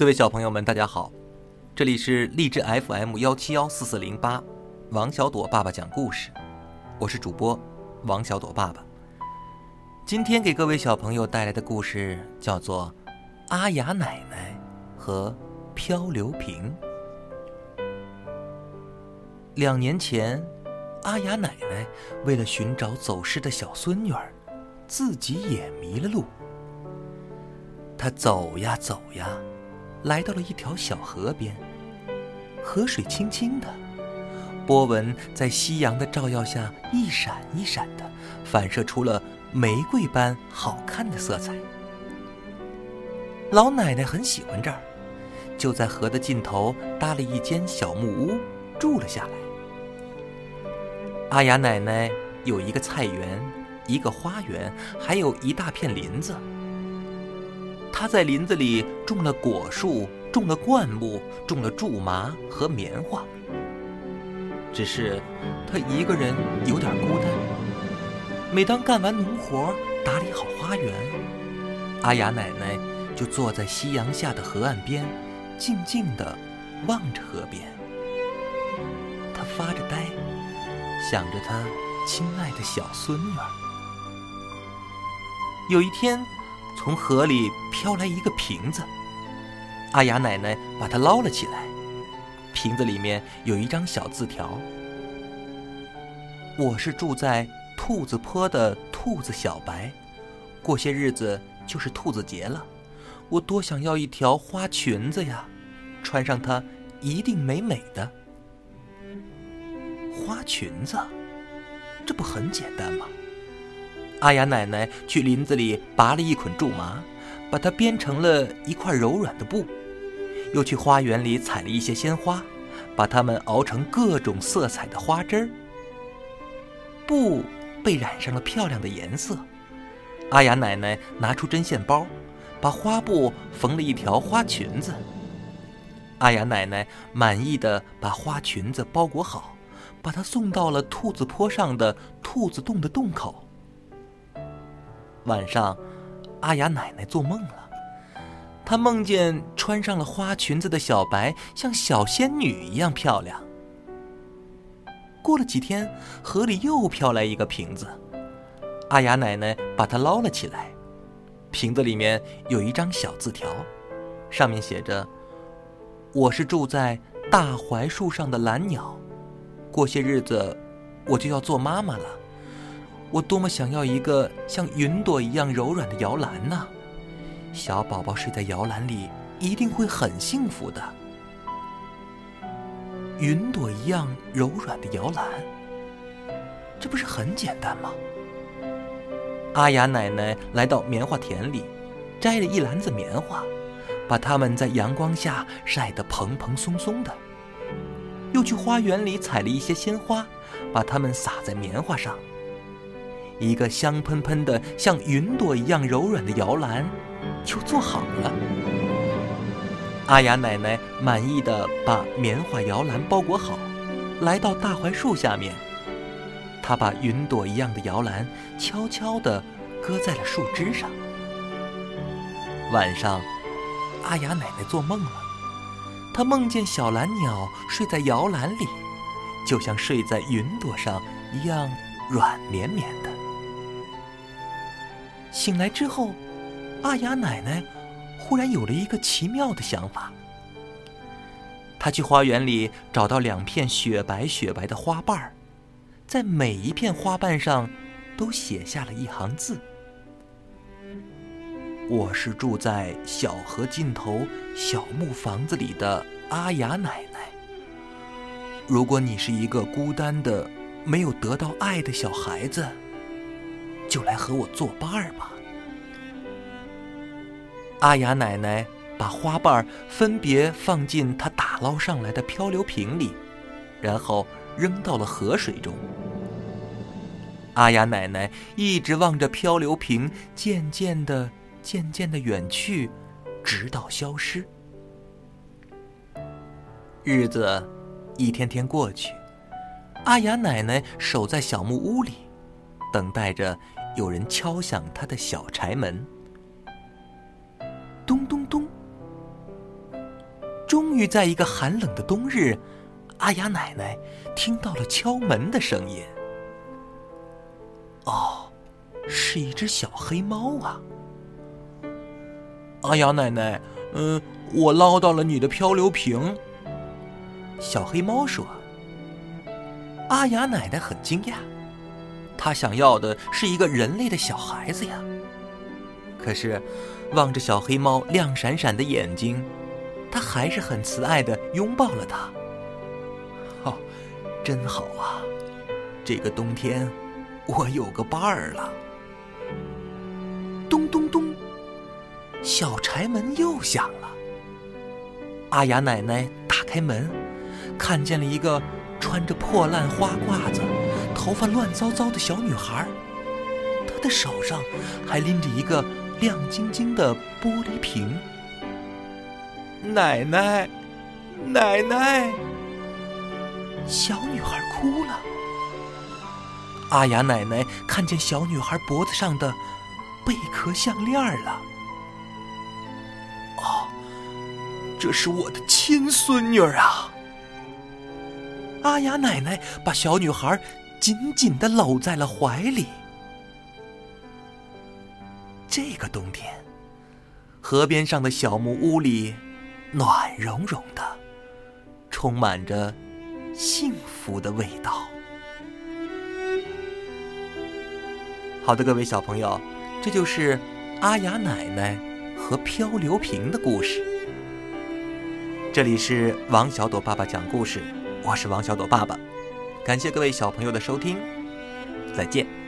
各位小朋友们，大家好，这里是励志 FM 幺七幺四四零八，王小朵爸爸讲故事，我是主播王小朵爸爸。今天给各位小朋友带来的故事叫做《阿雅奶奶和漂流瓶》。两年前，阿雅奶奶为了寻找走失的小孙女儿，自己也迷了路。她走呀走呀。来到了一条小河边，河水清清的，波纹在夕阳的照耀下一闪一闪的，反射出了玫瑰般好看的色彩。老奶奶很喜欢这儿，就在河的尽头搭了一间小木屋，住了下来。阿雅奶奶有一个菜园，一个花园，还有一大片林子。他在林子里种了果树，种了灌木，种了苎麻和棉花。只是他一个人有点孤单。每当干完农活，打理好花园，阿雅奶奶就坐在夕阳下的河岸边，静静地望着河边。她发着呆，想着她亲爱的小孙女儿。有一天。从河里飘来一个瓶子，阿雅奶奶把它捞了起来。瓶子里面有一张小字条：“我是住在兔子坡的兔子小白，过些日子就是兔子节了，我多想要一条花裙子呀，穿上它一定美美的。”花裙子，这不很简单吗？阿雅奶奶去林子里拔了一捆苎麻，把它编成了一块柔软的布；又去花园里采了一些鲜花，把它们熬成各种色彩的花汁儿。布被染上了漂亮的颜色。阿雅奶奶拿出针线包，把花布缝了一条花裙子。阿雅奶奶满意的把花裙子包裹好，把它送到了兔子坡上的兔子洞的洞口。晚上，阿雅奶奶做梦了。她梦见穿上了花裙子的小白像小仙女一样漂亮。过了几天，河里又飘来一个瓶子，阿雅奶奶把它捞了起来。瓶子里面有一张小字条，上面写着：“我是住在大槐树上的蓝鸟，过些日子我就要做妈妈了。”我多么想要一个像云朵一样柔软的摇篮呐！小宝宝睡在摇篮里一定会很幸福的。云朵一样柔软的摇篮，这不是很简单吗？阿雅奶奶来到棉花田里，摘了一篮子棉花，把它们在阳光下晒得蓬蓬松松的，又去花园里采了一些鲜花，把它们撒在棉花上。一个香喷喷的、像云朵一样柔软的摇篮就做好了。阿雅奶奶满意的把棉花摇篮包裹好，来到大槐树下面。她把云朵一样的摇篮悄悄地搁在了树枝上。晚上，阿雅奶奶做梦了，她梦见小蓝鸟睡在摇篮里，就像睡在云朵上一样软绵绵的。醒来之后，阿雅奶奶忽然有了一个奇妙的想法。她去花园里找到两片雪白雪白的花瓣，在每一片花瓣上都写下了一行字：“我是住在小河尽头小木房子里的阿雅奶奶。如果你是一个孤单的、没有得到爱的小孩子。”就来和我作伴儿吧。阿雅奶奶把花瓣儿分别放进她打捞上来的漂流瓶里，然后扔到了河水中。阿雅奶奶一直望着漂流瓶渐渐的、渐渐的远去，直到消失。日子一天天过去，阿雅奶奶守在小木屋里，等待着。有人敲响他的小柴门，咚咚咚。终于在一个寒冷的冬日，阿雅奶奶听到了敲门的声音。哦，是一只小黑猫啊！阿雅奶奶，嗯，我捞到了你的漂流瓶。小黑猫说。阿雅奶奶很惊讶，他想要的是一个人类的小孩子呀。可是，望着小黑猫亮闪闪的眼睛，他还是很慈爱的拥抱了它。哦，真好啊！这个冬天，我有个伴儿了。咚咚咚，小柴门又响了。阿雅奶奶打开门，看见了一个。穿着破烂花褂子、头发乱糟糟的小女孩，她的手上还拎着一个亮晶晶的玻璃瓶。奶奶，奶奶！小女孩哭了。阿雅奶奶看见小女孩脖子上的贝壳项链了。哦，这是我的亲孙女啊！阿雅奶奶把小女孩紧紧的搂在了怀里。这个冬天，河边上的小木屋里暖融融的，充满着幸福的味道。好的，各位小朋友，这就是阿雅奶奶和漂流瓶的故事。这里是王小朵爸爸讲故事。我是王小朵爸爸，感谢各位小朋友的收听，再见。